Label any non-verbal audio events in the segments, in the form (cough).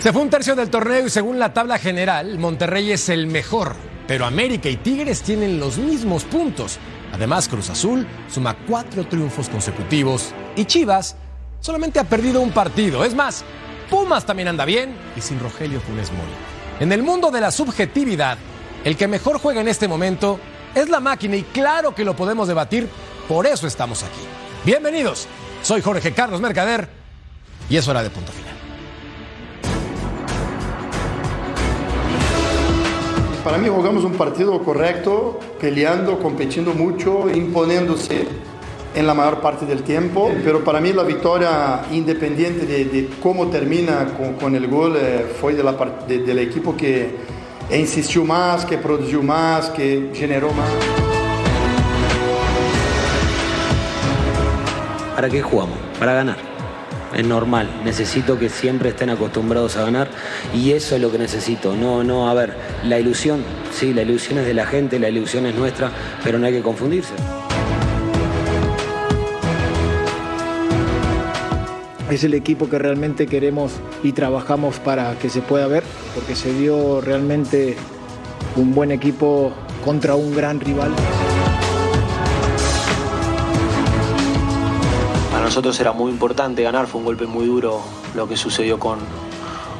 Se fue un tercio del torneo y según la tabla general, Monterrey es el mejor, pero América y Tigres tienen los mismos puntos. Además, Cruz Azul suma cuatro triunfos consecutivos y Chivas solamente ha perdido un partido. Es más, Pumas también anda bien y sin Rogelio Funes Mori. En el mundo de la subjetividad, el que mejor juega en este momento es la máquina y claro que lo podemos debatir, por eso estamos aquí. Bienvenidos, soy Jorge Carlos Mercader y es hora de punto final. Para mí jugamos un partido correcto, peleando, compitiendo mucho, imponiéndose en la mayor parte del tiempo, pero para mí la victoria, independiente de, cómo termina con, con, el gol, eh, fue de la, de, del equipo que insistió más, que produjo más, que generó más. ¿Para qué jugamos? Para ganar es normal. Necesito que siempre estén acostumbrados a ganar y eso es lo que necesito. No, no, a ver, la ilusión, sí, la ilusión es de la gente, la ilusión es nuestra, pero no hay que confundirse. Es el equipo que realmente queremos y trabajamos para que se pueda ver, porque se dio realmente un buen equipo contra un gran rival. Nosotros era muy importante ganar, fue un golpe muy duro lo que sucedió con,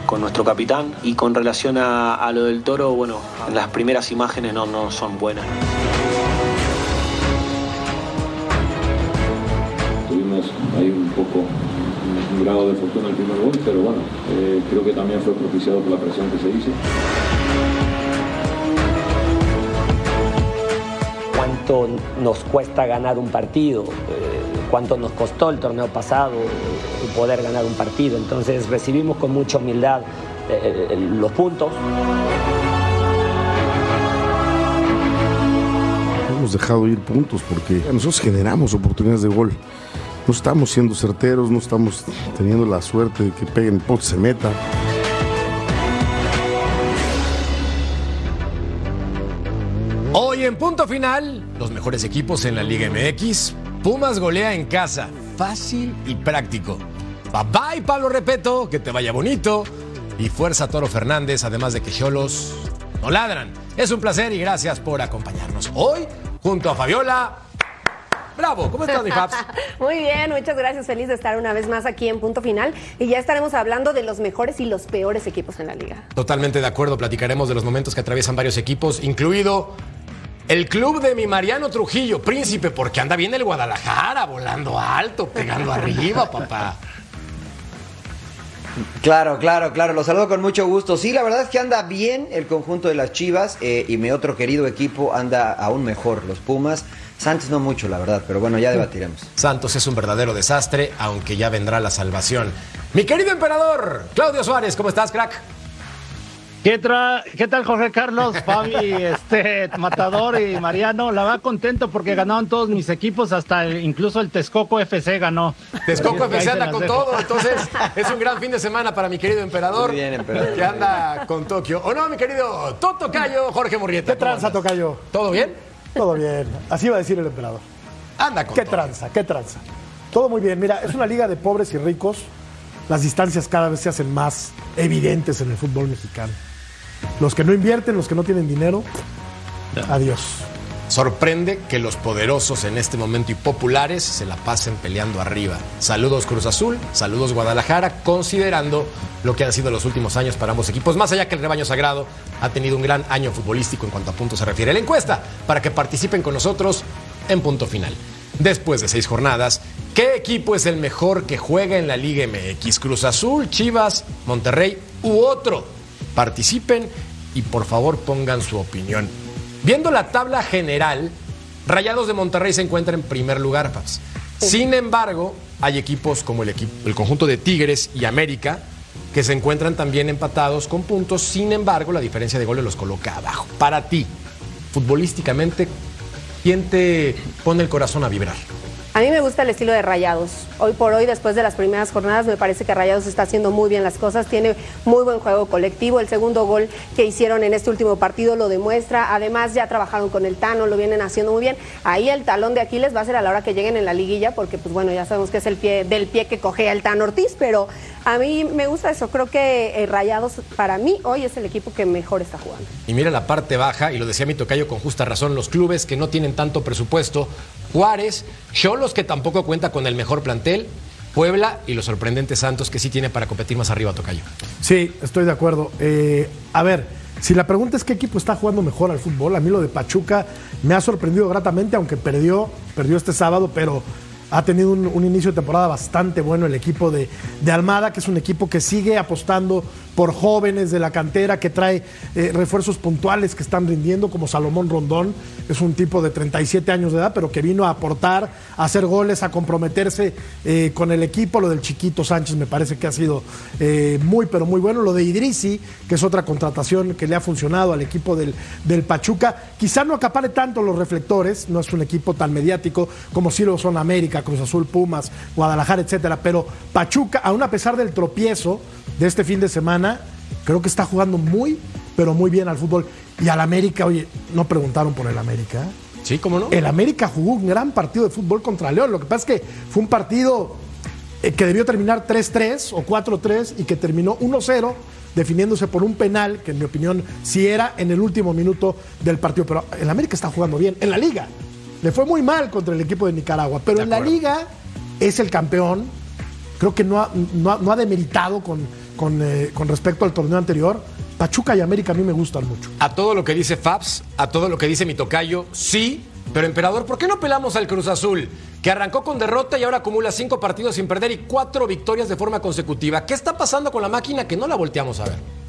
con nuestro capitán. Y con relación a, a, lo del toro, bueno, las primeras imágenes no, no son buenas. Tuvimos ahí un poco un grado de fortuna el primer gol, pero bueno, eh, creo que también fue propiciado por la presión que se hizo. ¿Cuánto nos cuesta ganar un partido? Cuánto nos costó el torneo pasado poder ganar un partido. Entonces recibimos con mucha humildad eh, los puntos. Hemos dejado ir puntos porque nosotros generamos oportunidades de gol. No estamos siendo certeros, no estamos teniendo la suerte de que peguen el poste se meta. Hoy en punto final, los mejores equipos en la Liga MX Pumas golea en casa. Fácil y práctico. Bye bye, Pablo Repeto. Que te vaya bonito. Y fuerza Toro Fernández, además de que Cholos no ladran. Es un placer y gracias por acompañarnos hoy junto a Fabiola. Bravo, ¿cómo estás, mi Fabs? (laughs) Muy bien, muchas gracias. Feliz de estar una vez más aquí en Punto Final. Y ya estaremos hablando de los mejores y los peores equipos en la liga. Totalmente de acuerdo. Platicaremos de los momentos que atraviesan varios equipos, incluido el club de mi Mariano Trujillo, príncipe, porque anda bien el Guadalajara, volando alto, pegando arriba, papá. Claro, claro, claro. Lo saludo con mucho gusto. Sí, la verdad es que anda bien el conjunto de las Chivas eh, y mi otro querido equipo anda aún mejor, los Pumas. Santos no mucho, la verdad, pero bueno, ya debatiremos. Santos es un verdadero desastre, aunque ya vendrá la salvación. Mi querido emperador, Claudio Suárez, ¿cómo estás, crack? ¿Qué, ¿Qué, tal Jorge Carlos, (laughs) Fabi, este, Matador y Mariano? La va contento porque ganaron todos mis equipos, hasta incluso el Texcoco FC ganó. Texcoco FC anda con todo, entonces (laughs) es un gran fin de semana para mi querido emperador, Muy bien, emperador. que anda con Tokio. ¿O no, mi querido Toto Cayo, Jorge Murrieta? ¿Qué tranza, Tocayo? ¿Todo bien? Todo bien, así va a decir el emperador. Anda con ¿Qué todo. tranza, qué tranza? Todo muy bien, mira, es una liga de pobres y ricos. Las distancias cada vez se hacen más evidentes en el fútbol mexicano. Los que no invierten, los que no tienen dinero, adiós. Sorprende que los poderosos en este momento y populares se la pasen peleando arriba. Saludos Cruz Azul, saludos Guadalajara, considerando lo que han sido los últimos años para ambos equipos. Más allá que el rebaño sagrado ha tenido un gran año futbolístico en cuanto a puntos se refiere. La encuesta para que participen con nosotros en punto final. Después de seis jornadas, ¿qué equipo es el mejor que juega en la Liga MX? ¿Cruz Azul, Chivas, Monterrey u otro? Participen y por favor pongan su opinión. Viendo la tabla general, Rayados de Monterrey se encuentra en primer lugar, Paps. Sin embargo, hay equipos como el, equipo, el conjunto de Tigres y América que se encuentran también empatados con puntos. Sin embargo, la diferencia de goles los coloca abajo. Para ti, futbolísticamente, ¿quién te pone el corazón a vibrar? A mí me gusta el estilo de Rayados. Hoy por hoy, después de las primeras jornadas, me parece que Rayados está haciendo muy bien las cosas. Tiene muy buen juego colectivo. El segundo gol que hicieron en este último partido lo demuestra. Además, ya trabajaron con el Tano, lo vienen haciendo muy bien. Ahí el talón de Aquiles va a ser a la hora que lleguen en la liguilla, porque, pues bueno, ya sabemos que es el pie del pie que cogea el Tano Ortiz, pero a mí me gusta eso. Creo que eh, Rayados, para mí, hoy es el equipo que mejor está jugando. Y mira la parte baja, y lo decía mi tocayo con justa razón, los clubes que no tienen tanto presupuesto, Juárez, Cholos que tampoco cuenta con el mejor plantel, Puebla y los sorprendentes Santos que sí tiene para competir más arriba, Tocayo. Sí, estoy de acuerdo. Eh, a ver, si la pregunta es qué equipo está jugando mejor al fútbol, a mí lo de Pachuca me ha sorprendido gratamente, aunque perdió, perdió este sábado, pero ha tenido un, inicio de temporada bastante bueno el equipo de, de Almada, que es un equipo que sigue apostando por jóvenes de la cantera, que trae eh, refuerzos puntuales que están rindiendo, como Salomón Rondón, es un tipo de 37 años de edad, pero que vino a aportar, a hacer goles, a comprometerse eh, con el equipo. Lo del Chiquito Sánchez me parece que ha sido eh, muy, pero muy bueno. Lo de Idrisi, que es otra contratación que le ha funcionado al equipo del, del Pachuca, quizá no acapare tanto los reflectores, no es un equipo tan mediático como sí lo son América, Cruz Azul, Pumas, Guadalajara, etcétera, pero Pachuca, aún a pesar del tropiezo de este fin de semana, creo que está jugando muy, pero muy bien al fútbol. Y al América, oye, no preguntaron por el América. Sí, ¿cómo no? El América jugó un gran partido de fútbol contra León. Lo que pasa es que fue un partido eh, que debió terminar 3-3 o 4-3 y que terminó 1-0 definiéndose por un penal, que en mi opinión sí era en el último minuto del partido. Pero el América está jugando bien. En la liga. Le fue muy mal contra el equipo de Nicaragua. Pero De en la liga es el campeón. Creo que no ha, no ha- no ha demeritado con, con, eh, con respecto al torneo anterior. Pachuca y América a mí me gustan mucho. A todo lo que dice Fabs, a todo lo que dice mi tocayo, sí, pero emperador, ¿por qué no pelamos al Cruz Azul? Que arrancó con derrota y ahora acumula cinco partidos sin perder y cuatro victorias de forma consecutiva. ¿Qué está pasando con la máquina que no la volteamos a ver?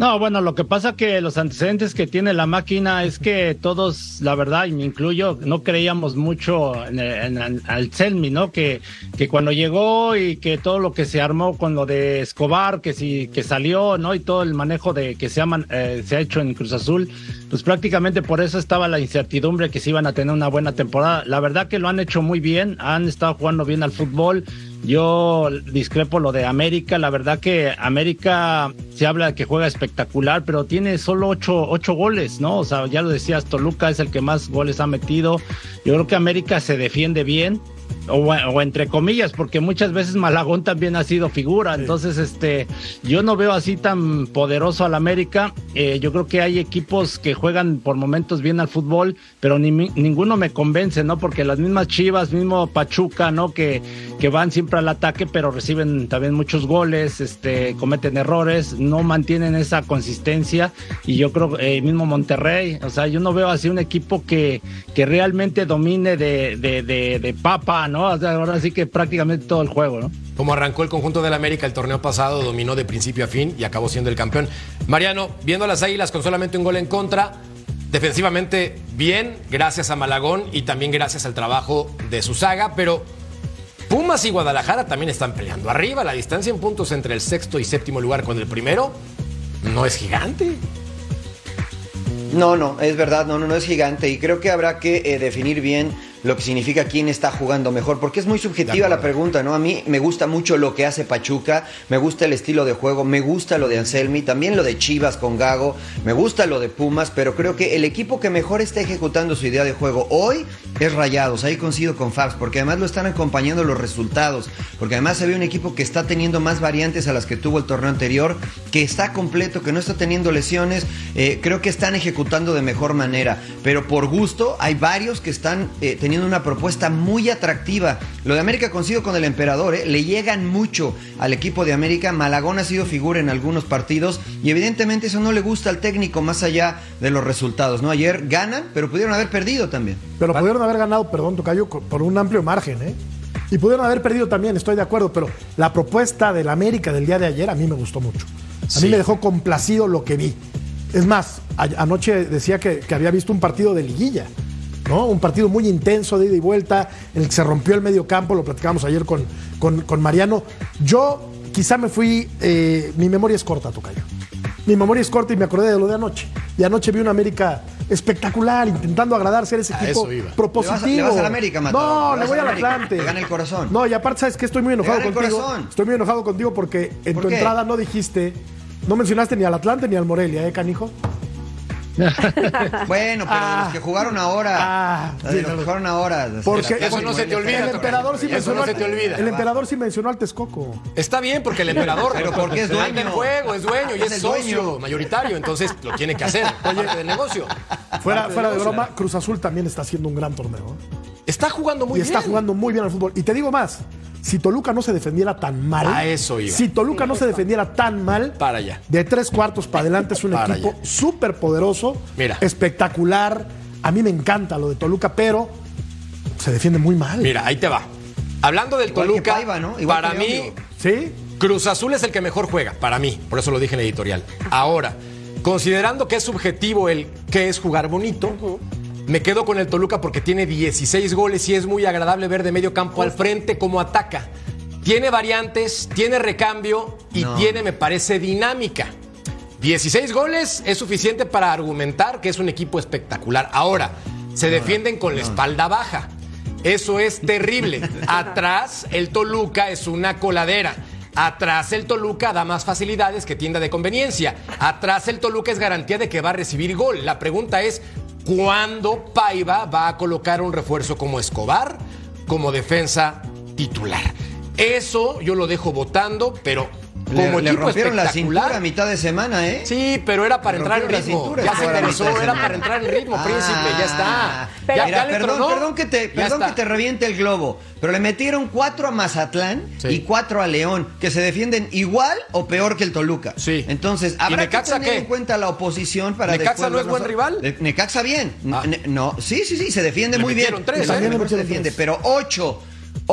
No, bueno, lo que pasa que los antecedentes que tiene la máquina es que todos, la verdad, y me incluyo, no creíamos mucho en, el- en al Selmi, ¿no? Que, que cuando llegó y que todo lo que se armó con lo de Escobar, que sí, que salió, ¿no? Y todo el manejo de que se ha, man- eh, se ha hecho en Cruz Azul, pues prácticamente por eso estaba la incertidumbre que se iban a tener una buena temporada. La verdad que lo han hecho muy bien, han estado jugando bien al fútbol. Yo discrepo lo de América. La verdad que América se habla de que juega espectacular, pero tiene solo ocho, ocho goles, ¿no? O sea, ya lo decías, Toluca es el que más goles ha metido. Yo creo que América se defiende bien. O, o entre comillas, porque muchas veces Malagón también ha sido figura. Entonces, este, yo no veo así tan poderoso al América. Eh, yo creo que hay equipos que juegan por momentos bien al fútbol, pero ni, ninguno me convence, ¿no? Porque las mismas Chivas, mismo Pachuca, ¿no? Que, que van siempre al ataque, pero reciben también muchos goles, este, cometen errores, no mantienen esa consistencia. Y yo creo, eh, mismo Monterrey, o sea, yo no veo así un equipo que, que realmente domine de, de, de, de papa, ¿no? O sea, ahora sí que prácticamente todo el juego, ¿no? Como arrancó el conjunto del América el torneo pasado, dominó de principio a fin y acabó siendo el campeón. Mariano, viendo a las Águilas con solamente un gol en contra, defensivamente bien, gracias a Malagón y también gracias al trabajo de su saga, pero Pumas y Guadalajara también están peleando arriba. La distancia en puntos entre el sexto y séptimo lugar con el primero no es gigante. No, no, es verdad, no, no, no es gigante y creo que habrá que eh, definir bien lo que significa quién está jugando mejor, porque es muy subjetiva la pregunta, ¿no? A mí me gusta mucho lo que hace Pachuca, me gusta el estilo de juego, me gusta lo de Anselmi, también lo de Chivas con Gago, me gusta lo de Pumas, pero creo que el equipo que mejor está ejecutando su idea de juego hoy es Rayados, ahí coincido con Fabs, porque además lo están acompañando los resultados, porque además se ve un equipo que está teniendo más variantes a las que tuvo el torneo anterior, que está completo, que no está teniendo lesiones, eh, creo que están ejecutando de mejor manera, pero por gusto hay varios que están eh, teniendo teniendo una propuesta muy atractiva. Lo de América consigo con el emperador, ¿eh? le llegan mucho al equipo de América. Malagón ha sido figura en algunos partidos y evidentemente eso no le gusta al técnico más allá de los resultados. ¿no? Ayer ganan, pero pudieron haber perdido también. Pero pudieron haber ganado, perdón, Tocayo, por un amplio margen, ¿eh? Y pudieron haber perdido también, estoy de acuerdo, pero la propuesta del América del día de ayer a mí me gustó mucho. A Sí. mí me dejó complacido lo que vi. Es más, anoche decía que, que había visto un partido de liguilla, ¿no? Un partido muy intenso de ida y vuelta, en el que se rompió el medio campo, lo platicamos ayer con, con, con Mariano. Yo quizá me fui, eh, mi memoria es corta, Tocayo. Mi memoria es corta y me acordé de lo de anoche. Y anoche vi una América espectacular, intentando agradar, ser ese A equipo propositivo. Le vas a- le vas al América, Matador. No, Le voy al. Atlante. Te gana el corazón. No, y aparte, ¿sabes que Estoy muy enojado contigo. Estoy muy enojado contigo porque en ¿Por tu qué? entrada no dijiste, no mencionaste ni al Atlante ni al Morelia, ¿eh, canijo? (laughs) Bueno, pero de los que jugaron ahora. Ah, de los que jugaron ahora. Porque Eso no se te olvida, El emperador sí mencionó no se te al- olvida. El emperador sí mencionó al Texcoco. Está bien porque el emperador Pero porque es dueño. en juego, es dueño y Es es, el socio dueño. mayoritario, entonces lo tiene que hacer, (laughs) parte del negocio. Fuera, de del broma, Cruz Azul también está haciendo un gran torneo. ¿eh? Está jugando muy y está jugando muy bien al fútbol. Y te digo más, si Toluca no se defendiera tan mal, A eso iba. si Toluca no se defendiera tan mal, Para allá. de tres cuartos para adelante es un (laughs) Para equipo súper poderoso, Mira. espectacular. A mí me encanta lo de Toluca, pero se defiende muy mal. Mira, ahí te va. Hablando del Igual Toluca, Paiva, ¿no? Para mí, ¿Sí? Cruz Azul es el que mejor juega, para mí. Por eso lo dije en la editorial. Ahora, considerando que es subjetivo el que es jugar bonito, me quedo con el Toluca porque tiene 16 goles y es muy agradable ver de medio campo al frente cómo ataca. Tiene variantes, tiene recambio y No. tiene, me parece, dinámica. 16 goles es suficiente para argumentar que es un equipo espectacular. Ahora, se defienden con la espalda baja. Eso es terrible. (laughs) Atrás, el Toluca es una coladera. Atrás el Toluca da más facilidades que tienda de conveniencia. Atrás el Toluca es garantía de que va a recibir gol. La pregunta es, ¿cuándo Paiva va a colocar un refuerzo como Escobar como defensa titular? Eso yo lo dejo votando, pero como Le, rompieron la cintura a mitad de semana, ¿eh? Sí, pero era para entrar en ritmo. cintura, Ya se de era para entrar en ritmo, príncipe, ya está. Pero, ya, Mira, ya perdón, tronó. perdón que te, perdón que te reviente el globo, pero le metieron cuatro a Mazatlán Sí. y cuatro a León, que se defienden igual o peor que el Toluca. Sí. Entonces, habrá que tener qué? en cuenta la oposición para ¿Necaxa después no es buen rival? Necaxa bien. Ah. Ne- No, sí, sí, sí, se defiende Le muy bien. tres, se metieron defiende, tres. pero ocho.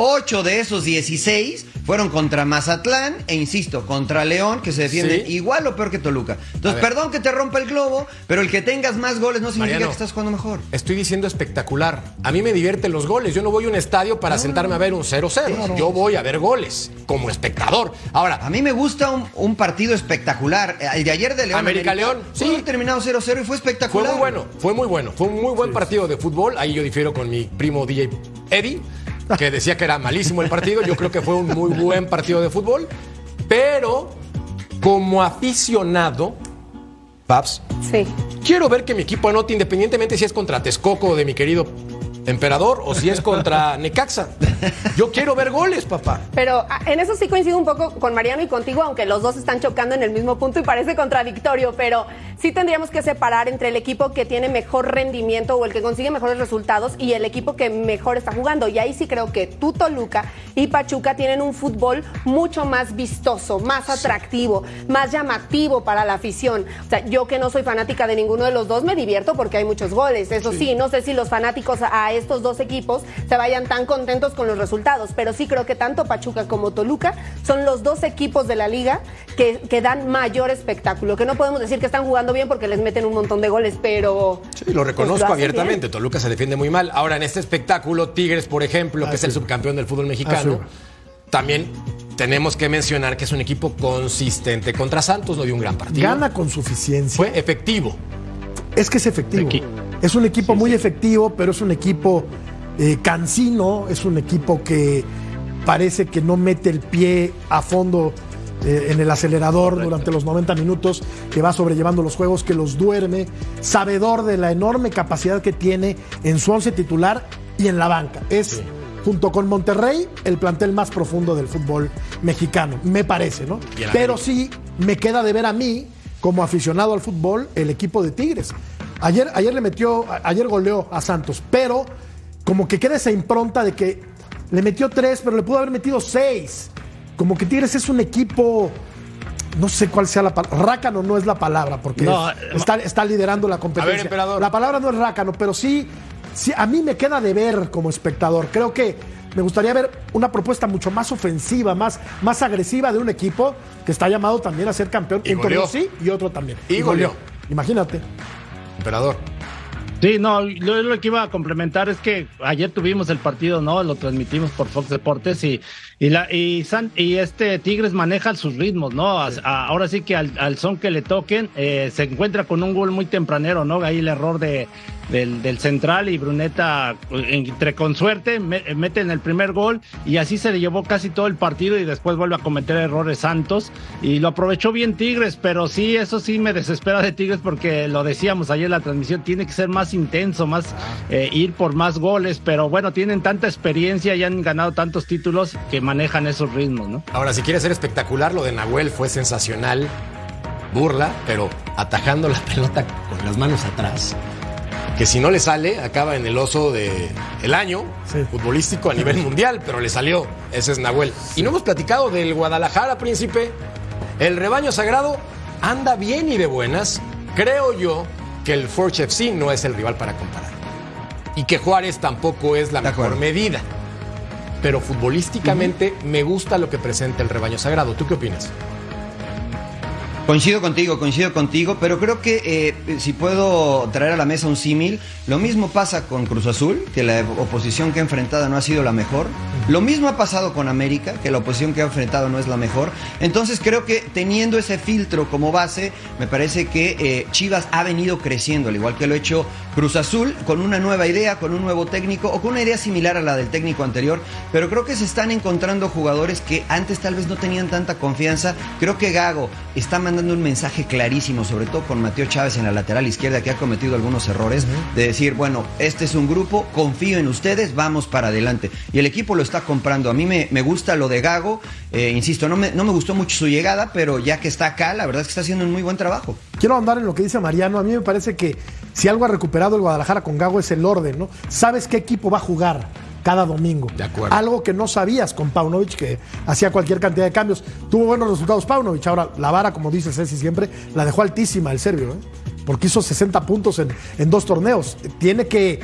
Ocho de esos 16 fueron contra Mazatlán e insisto, contra León, que se defienden Sí. igual o peor que Toluca. Entonces, perdón que te rompa el globo, pero el que tengas más goles no significa Mariano. que estás jugando mejor. Estoy diciendo espectacular. A mí me divierten los goles. Yo no voy a un estadio para sentarme a ver un 0-0. Yo voy a ver goles como espectador. Ahora, A mí me gusta un, un partido espectacular. El de ayer de León. América León, Sí. sí. terminado 0-0 y fue fue espectacular. muy bueno, fue muy bueno. Fue un muy buen partido de fútbol. Ahí yo difiero con mi primo DJ Eddie, que decía que era malísimo el partido. Yo creo que fue un muy buen partido de fútbol. Pero como aficionado, Paps, Sí. quiero ver que mi equipo anote independientemente si es contra Texcoco de mi querido emperador o si es contra Necaxa. Yo quiero ver goles, papá. Pero ah, en eso sí coincido un poco con Mariano y contigo, aunque los dos están chocando en el mismo punto y parece contradictorio, pero sí tendríamos que separar entre el equipo que tiene mejor rendimiento o el que consigue mejores resultados y el equipo que mejor está jugando. Y ahí sí creo que tú, Toluca y Pachuca tienen un fútbol mucho más vistoso, más atractivo, más llamativo para la afición. O sea, yo que no soy fanática de ninguno de los dos, me divierto porque hay muchos goles. Eso sí, no sé si los fanáticos a estos dos equipos se vayan tan contentos con los resultados, pero sí creo que tanto Pachuca como Toluca son los dos equipos de la liga que, que dan mayor espectáculo, que no podemos decir que están jugando bien porque les meten un montón de goles, pero... Sí, lo pues, reconozco abiertamente. bien. Toluca se defiende muy mal. Ahora, en este espectáculo, Tigres, por ejemplo, que es el subcampeón del fútbol mexicano, también tenemos que mencionar que es un equipo consistente. Contra Santos no dio un gran partido. Gana con suficiencia. Fue efectivo. Es que es efectivo. Es un equipo muy efectivo, pero es un equipo eh, cansino, es un equipo que parece que no mete el pie a fondo eh, en el acelerador durante los 90 minutos, que va sobrellevando los juegos, que los duerme, sabedor de la enorme capacidad que tiene en su once titular y en la banca. Es, junto con Monterrey, el plantel más profundo del fútbol mexicano, me parece, ¿no? Pero América. sí me queda de ver a mí, como aficionado al fútbol, el equipo de Tigres. Ayer, ayer le metió, ayer goleó a Santos, pero como que queda esa impronta de que le metió tres, pero le pudo haber metido seis. Como que Tigres es un equipo, no sé cuál sea la palabra, rácano no es la palabra, porque No, está, está liderando la competencia. A ver, emperador. La palabra no es rácano, pero sí, sí, a mí me queda de ver como espectador. Creo que me gustaría ver una propuesta mucho más ofensiva, más, más agresiva de un equipo que está llamado también a ser campeón. Y goleó. sí y otro también. Y goleó. Imagínate. Emperador. Sí, no, lo, lo que iba a complementar es que ayer tuvimos el partido, ¿no? Lo transmitimos por Fox Deportes y, y, la, y, San- y este Tigres maneja sus ritmos, ¿no? A- a- ahora sí que al, al son que le toquen, eh, se encuentra con un gol muy tempranero, ¿no? Ahí el error de, del, del central y Bruneta, entre con suerte, me- mete en el primer gol y así se le llevó casi todo el partido y después vuelve a cometer errores Santos y lo aprovechó bien Tigres, pero sí, eso sí me desespera de Tigres porque lo decíamos ayer en la transmisión, tiene que ser más intenso, más eh, ir por más goles, pero bueno, tienen tanta experiencia y han ganado tantos títulos que manejan esos ritmos, ¿no? Ahora, si quiere ser espectacular, lo de Nahuel fue sensacional. Burla, pero atajando la (laughs) pelota con las manos atrás. Que si no le sale, acaba en el oso de el año futbolístico a nivel mundial, pero le salió. Ese es Nahuel. Y no hemos platicado del Guadalajara, príncipe. El rebaño sagrado anda bien y de buenas. Creo yo que el Forge FC no es el rival para comparar. Y que Juárez tampoco es la mejor medida. Pero futbolísticamente me gusta lo que presenta el rebaño sagrado. ¿Tú qué opinas? Coincido contigo, coincido contigo, pero creo que eh, si puedo traer a la mesa un símil, lo mismo pasa con Cruz Azul, que la oposición que ha enfrentado no ha sido la mejor. Lo mismo ha pasado con América, que la oposición que ha enfrentado no es la mejor. Entonces creo que teniendo ese filtro como base, me parece que eh, Chivas ha venido creciendo, al igual que lo ha hecho Cruz Azul, con una nueva idea, con un nuevo técnico o con una idea similar a la del técnico anterior. Pero creo que se están encontrando jugadores que antes tal vez no tenían tanta confianza. Creo que Gago está mandando un mensaje clarísimo, sobre todo con Mateo Chávez en la lateral izquierda, que ha cometido algunos errores, de decir, bueno, este es un grupo, confío en ustedes, vamos para adelante. Y el equipo lo está comprando. A mí me, me gusta lo de Gago, eh, insisto, no me, no me gustó mucho su llegada, pero ya que está acá, la verdad es que está haciendo un muy buen trabajo. Quiero andar en lo que dice Mariano. A mí me parece que si algo ha recuperado el Guadalajara con Gago es el orden, ¿no? Sabes qué equipo va a jugar cada domingo. De acuerdo. Algo que no sabías con Paunovic, que hacía cualquier cantidad de cambios. Tuvo buenos resultados Paunovic. Ahora, la vara, como dice Ceci siempre, la dejó altísima el serbio, ¿eh? Porque hizo 60 puntos en, en dos torneos. Tiene que,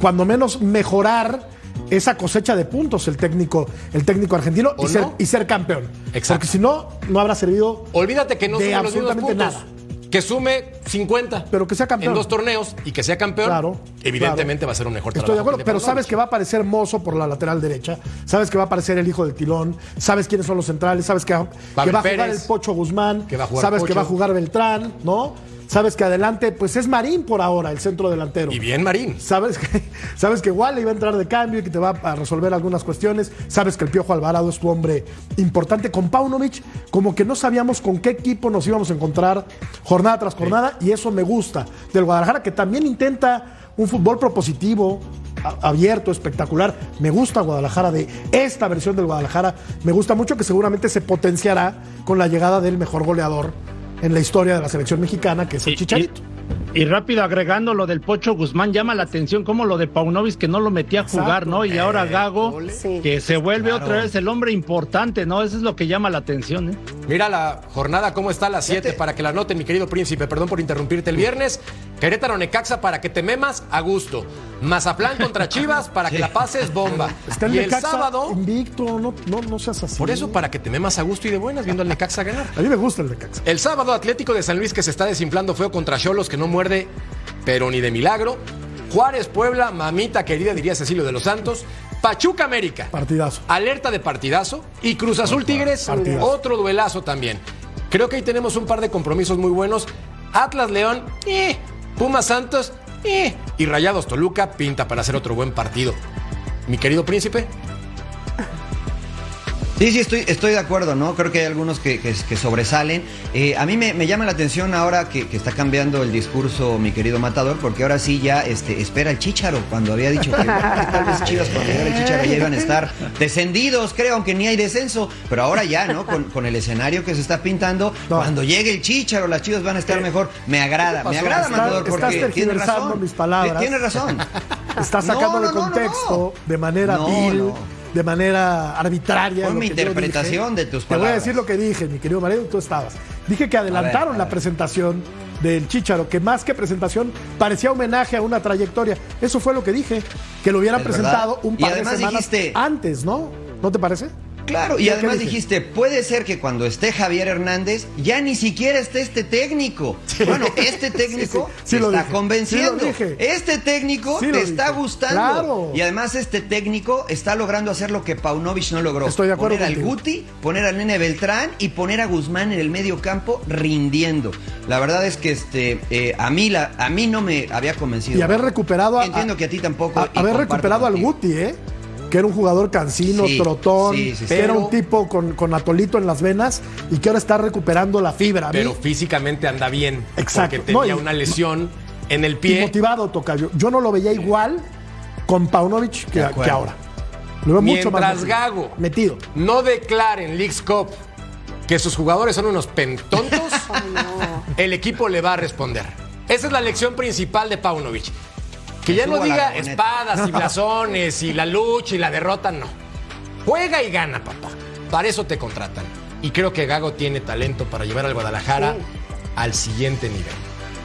cuando menos, mejorar esa cosecha de puntos el técnico, el técnico argentino ¿O y ser, y ser campeón. Exacto. Porque si no, no habrá servido Olvídate que no de los absolutamente puntos. nada. Que sume 50. Pero que sea campeón. En dos torneos y que sea campeón. Claro, Evidentemente claro. va a ser un mejor Estoy de trabajo acuerdo, pero de sabes que va a aparecer Mozo por la lateral derecha, sabes que va a aparecer el hijo del Tilón, sabes quiénes son los centrales, sabes que, va a jugar el Pocho Guzmán, que va a jugar sabes que va a jugar Beltrán, ¿no? Sabes que adelante, pues es Marín por ahora, el centro delantero. Y bien Marín. Sabes que, (laughs) sabes que Wally va a entrar de cambio y que te va a resolver algunas cuestiones. Sabes que el Piojo Alvarado es tu hombre importante. Con Paunovic, como que no sabíamos con qué equipo nos íbamos a encontrar jornada tras jornada, y eso me gusta. Del Guadalajara, que también intenta un fútbol propositivo, abierto, espectacular. Me gusta Guadalajara de esta versión del Guadalajara. Me gusta mucho que seguramente se potenciará con la llegada del mejor goleador en la historia de la selección mexicana, que es el Chicharito. Y rápido agregando lo del Pocho Guzmán, llama la atención como lo de Paunovic que no lo metía a jugar, Exacto. ¿no? Y ahora Gago, Sí. que se vuelve Claro. otra vez el hombre importante, ¿no? Eso es lo que llama la atención, ¿eh? Mira la jornada cómo está a las 7 para que la noten, mi querido príncipe. Perdón por interrumpirte el viernes. Querétaro Necaxa para que te memas a gusto. Mazaplán contra Chivas para que la pases bomba. Está el y el Necaxa sábado, invicto, no, no, no seas así. por eso para que te memas a gusto y de buenas viendo al Necaxa ganar. A mí me gusta el Necaxa. El sábado Atlético de San Luis que se está desinflando feo contra Cholos que no muerde, pero ni de milagro. Juárez Puebla, mamita querida diría Cecilio de los Santos. Pachuca América. Partidazo. Alerta de partidazo. Y Cruz Azul Tigres, Partidazo. otro duelazo también. Creo que ahí tenemos un par de compromisos muy buenos. Atlas León, eh. Pumas Santos, eh. y Rayados Toluca pinta para hacer otro buen partido. Mi querido príncipe, Sí, sí, estoy, estoy de acuerdo, ¿no? Creo que hay algunos que, que- que sobresalen. Eh, a mí me, me llama la atención ahora que, que está cambiando el discurso mi querido Matador, porque ahora sí ya este, espera el Chicharo, cuando había dicho que que tal vez Chivas cuando llegara el Chicharo ya iban a estar descendidos, creo, aunque ni hay descenso. Pero ahora ya, ¿no? Con, con el escenario que se está pintando, cuando llegue el Chicharo, las Chivas van a estar mejor. Me agrada, me agrada, Matador, porque tiene razón. mis palabras. Tiene razón. (laughs) Está sacando No, de no, contexto, de manera vil. De manera arbitraria. Fue mi interpretación de tus Te voy a palabras. decir lo que dije, mi querido Mariano, tú estabas. Dije que adelantaron a la ver. presentación del Chicharo, que más que presentación parecía homenaje a una trayectoria. Eso fue lo que dije, que lo hubieran Es verdad. presentado un par de semanas dijiste- antes, ¿no? ¿No te parece? Claro, y ¿Ya qué además dijiste, puede ser que cuando esté Javier Hernández ya ni siquiera esté este técnico. Bueno, (laughs) este técnico Sí, sí, sí te lo está dije, convenciendo. Este técnico te está gustando. Claro. Y además este técnico está logrando hacer lo que Paunovic no logró. Estoy de acuerdo Poner al. Guti, poner al Nene Beltrán y poner a Guzmán en el medio campo rindiendo. La verdad es que este eh, a mí la a mí no me había convencido. Y haber recuperado a, Entiendo que a ti tampoco. a- haber recuperado al. Guti, ¿eh? Que era un jugador cansino, Sí, trotón, sí, sí, sí. que era Pero- un tipo con, con atolito en las venas y que ahora está recuperando la fibra. Pero físicamente anda bien. Exacto. Porque tenía No, y- una lesión en el y pie. motivado, Tocayo. Yo no lo veía igual con Paunovic que, ahora. Lo veo mucho más. Gago metido. no declaren Leagues Cup que sus jugadores son unos pentontos, (laughs) el equipo le va a responder. Esa es la lección principal de Paunovic. Que ya no diga espadas y (laughs) blasones y la lucha y la derrota, no. Juega y gana, papá. Para eso te contratan. Y creo que Gago tiene talento para llevar al Guadalajara al siguiente nivel.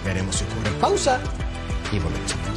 Veremos si ocurre. Pausa y volvemos.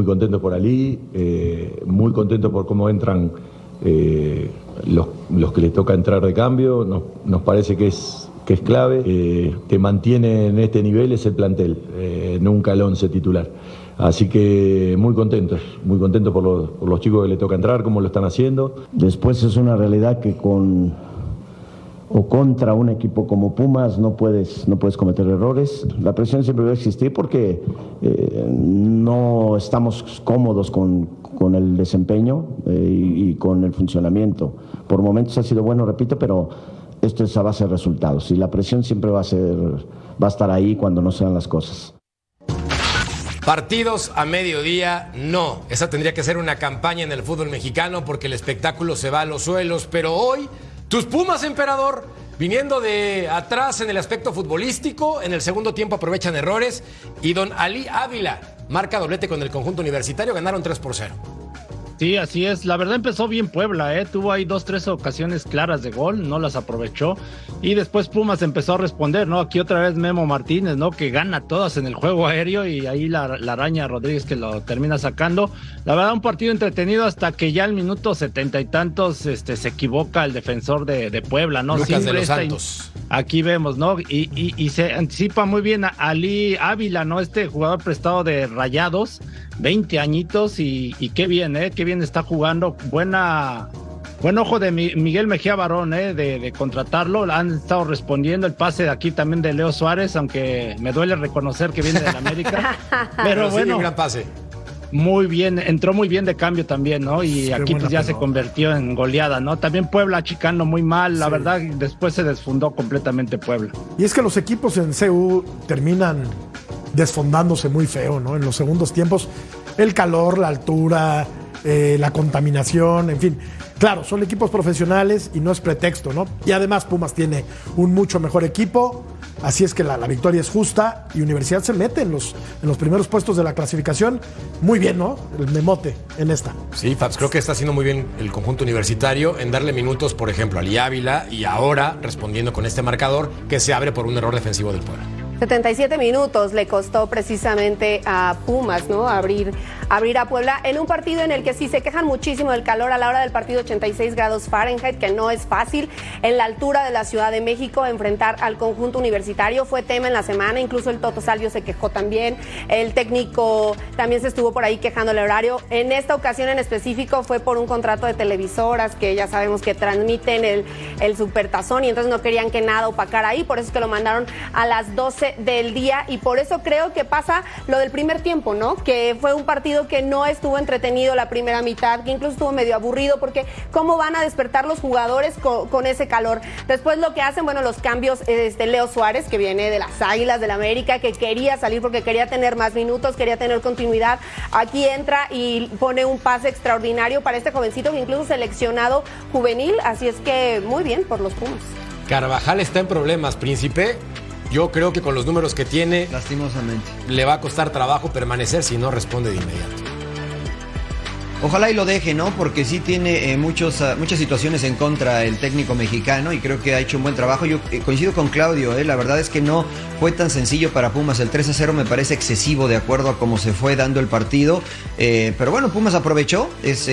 Muy contento por Ali, eh, muy contento por cómo entran eh, los, los que les toca entrar de cambio. Nos, nos parece que es, que es clave. Eh, te mantiene en este nivel es el plantel, eh, nunca el 11 titular. Así que muy contentos, muy contentos por los, por los chicos que les toca entrar, cómo lo están haciendo. Después es una realidad que con o contra un equipo como Pumas no puedes, no puedes cometer errores. La presión siempre va a existir porque eh, no estamos cómodos con, con el desempeño eh, y, con el funcionamiento. Por momentos ha sido bueno, repito, pero esto es a base de resultados y la presión siempre va a ser, va a estar ahí cuando no sean las cosas. Partidos a mediodía, no. Esa tendría que ser una campaña en el fútbol mexicano porque el espectáculo se va a los suelos. Pero hoy, tus Pumas, emperador, viniendo de atrás en el aspecto futbolístico, en el segundo tiempo aprovechan errores. Y don Ali Ávila marca doblete con el conjunto universitario, ganaron 3 por 0. Sí, así es. La verdad empezó bien Puebla, ¿eh? Tuvo ahí dos, tres ocasiones claras de gol, no las aprovechó. Y después Pumas empezó a responder, ¿no? Aquí otra vez Memo Martínez, ¿no? Que gana todas en el juego aéreo y ahí la, la araña Rodríguez que lo termina sacando. La verdad, un partido entretenido hasta que ya al minuto setenta y tantos este, se equivoca el defensor de, de Puebla, ¿no? Lucas de los. Aquí vemos, ¿no? Y, y- y se anticipa muy bien a Ali Ávila, ¿no? Este jugador prestado de Rayados, 20 añitos y, y qué bien, ¿eh? Qué bien está jugando. Buena, buen ojo de Mi- Miguel Mejía Barón, ¿eh? De, de contratarlo. Han estado respondiendo el pase de aquí también de Leo Suárez, aunque me duele reconocer que viene del América. (laughs) Pero sí, bueno, un gran pase. muy bien, entró muy bien de cambio también, ¿no? Y Qué aquí pues ya se convirtió en goleada, ¿no? También Puebla achicando muy mal, la verdad, después se desfundó completamente Puebla. Y es que los equipos en CU terminan desfondándose muy feo, ¿no? En los segundos tiempos, el calor, la altura, eh, la contaminación, en fin. Claro, son equipos profesionales y no es pretexto, ¿no? Y además Pumas tiene un mucho mejor equipo, Así es que la, la victoria es justa y Universidad se mete en los, en los primeros puestos de la clasificación. Muy bien, ¿no? El memote en esta. Sí, Fabs, creo que está haciendo muy bien el conjunto universitario en darle minutos, por ejemplo, a Ávila y ahora respondiendo con este marcador que se abre por un error defensivo del Puebla. 77 minutos le costó precisamente a Pumas, ¿no? Abrir, abrir a Puebla en un partido en el que sí se quejan muchísimo del calor a la hora del partido 86 grados Fahrenheit, que no es fácil en la altura de la Ciudad de México enfrentar al conjunto universitario. Fue tema en la semana, incluso el Toto Salvio se quejó también, el técnico también se estuvo por ahí quejando el horario. En esta ocasión en específico fue por un contrato de televisoras que ya sabemos que transmiten el, el supertazón y entonces no querían que nada opacara ahí, por eso es que lo mandaron a las 12 del día y por eso creo que pasa lo del primer tiempo, ¿no? Que fue un partido que no estuvo entretenido la primera mitad, que incluso estuvo medio aburrido porque cómo van a despertar los jugadores con, ese calor. Después lo que hacen, bueno, los cambios, este Leo Suárez, que viene de las Águilas del la América, que quería salir porque quería tener más minutos, quería tener continuidad. Aquí entra y pone un pase extraordinario para este jovencito que incluso seleccionado juvenil, así es que muy bien por los Pumas. Carvajal está en problemas, príncipe. Yo creo que con los números que tiene, lastimosamente, le va a costar trabajo permanecer si no responde de inmediato. Ojalá y lo deje, ¿no? Porque sí tiene eh, muchos, uh, muchas situaciones en contra el técnico mexicano y creo que ha hecho un buen trabajo. Yo eh, coincido con Claudio, ¿eh? la verdad es que no fue tan sencillo para Pumas. El 3 a 0 me parece excesivo de acuerdo a cómo se fue dando el partido. Pero bueno, Pumas aprovechó, es,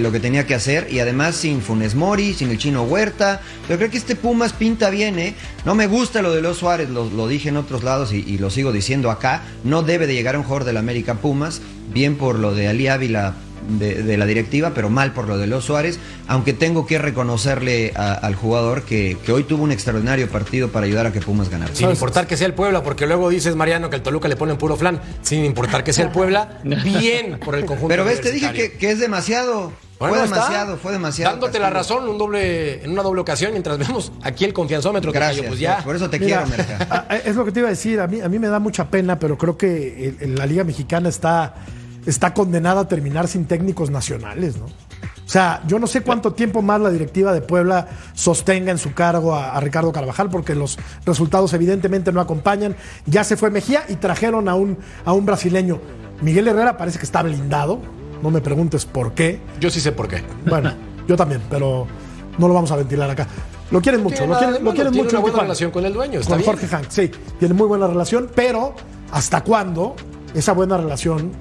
lo que tenía que hacer y además sin Funes Mori, sin el chino Huerta. Yo creo que este Pumas pinta bien, ¿eh? No me gusta lo de los Suárez, lo, dije en otros lados y, y, lo sigo diciendo acá. No debe de llegar un jugador del América Pumas, bien por lo de Ali Ávila de, de, la directiva, pero mal por lo de los Suárez, aunque tengo que reconocerle a, al jugador que, que, hoy tuvo un extraordinario partido para ayudar a que Pumas ganara. Sin importar que sea el Puebla, porque luego dices, Mariano, que el Toluca le pone puro flan, sin importar que sea el Puebla, (laughs) bien por el conjunto. Pero ves, te dije que, que es demasiado. Bueno, fue demasiado, fue demasiado. Dándote la razón un doble, en una doble ocasión, mientras vemos aquí el confianzómetro que Gracias, cayó, pues ya. Por eso te Mira, quiero, Merca. Es lo que te iba a decir. A mí, a mí me da mucha pena, pero creo que la Liga Mexicana está está condenada a terminar sin técnicos nacionales, ¿no? O sea, yo no sé cuánto tiempo más la directiva de Puebla sostenga en su cargo a, a, Ricardo Carvajal, porque los resultados evidentemente no acompañan. Ya se fue Mejía y trajeron a un, a un brasileño. Miguel Herrera parece que está blindado. No me preguntes por qué. Yo sí sé por qué. Bueno, yo también, pero no lo vamos a ventilar acá. Lo quieren mucho, lo quieren, lo quieren tiene mucho. una buena Tijuana. relación con el dueño, está Con bien. Jorge Hank, sí. Tiene muy buena relación, pero ¿hasta cuándo esa buena relación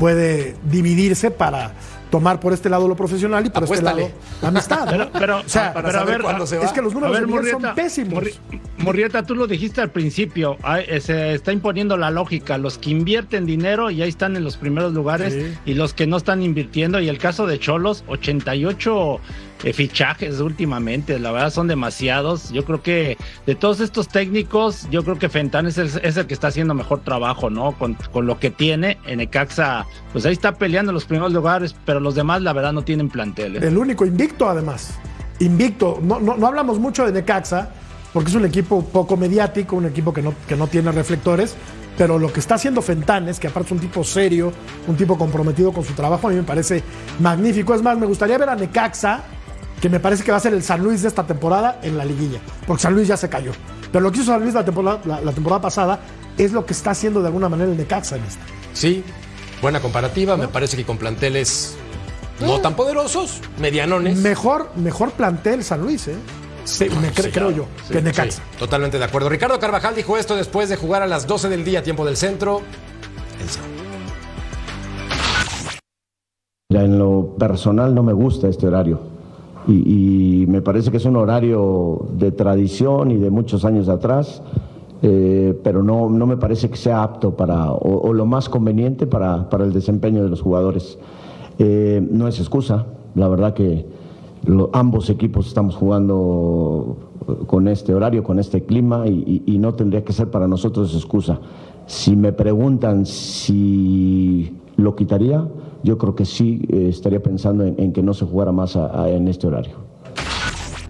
puede dividirse para tomar por este lado lo profesional y por Apuéstale. este lado la amistad? ¿no? Pero, pero, o sea, pero a ver, es que los números ver, de Murrieta, son pésimos. Murri- Murrieta, tú lo dijiste al principio, eh, se está imponiendo la lógica, los que invierten dinero ya están en los primeros lugares Sí. y los que no están invirtiendo, y el caso de Cholos, 88 eh, fichajes últimamente, la verdad son demasiados, yo creo que de todos estos técnicos, yo creo que el- es el que está haciendo mejor trabajo, ¿no? Con, con lo que tiene, en Ecaxa, pues ahí está peleando en los primeros lugares, pero los demás la verdad no tienen plantel. ¿eh? El único invicto, además. Invicto. No, no, no hablamos mucho de Necaxa, porque es un equipo poco mediático, un equipo que no, que no tiene reflectores. Pero lo que está haciendo Fentanes, que aparte es un tipo serio, un tipo comprometido con su trabajo, a mí me parece magnífico. Es más, me gustaría ver a Necaxa, que me parece que va a ser el San Luis de esta temporada en la liguilla, porque San Luis ya se cayó. Pero lo que hizo San Luis la temporada, la- la temporada pasada es lo que está haciendo de alguna manera el Necaxa en esta. Sí, buena comparativa. Me parece que con planteles no tan poderosos, medianones. Mejor, mejor plantel San Luis, ¿eh? Sí, me cre- Sí, creo yo, Sí, que Necaxa. sí, totalmente de acuerdo. Ricardo Carvajal dijo esto después de jugar a las 12 del día, tiempo del centro. El sábado. Mira, en lo personal no me gusta este horario y, me parece que es un horario de tradición y de muchos años atrás, eh, pero no, no me parece que sea apto para o, lo más conveniente para, para el desempeño de los jugadores. Eh, no es excusa, la verdad que ambos equipos estamos jugando con este horario, con este clima y no tendría que ser para nosotros excusa. Si me preguntan si lo quitaría, yo creo que sí eh, estaría pensando en, en que no se jugara más a- a- en este horario.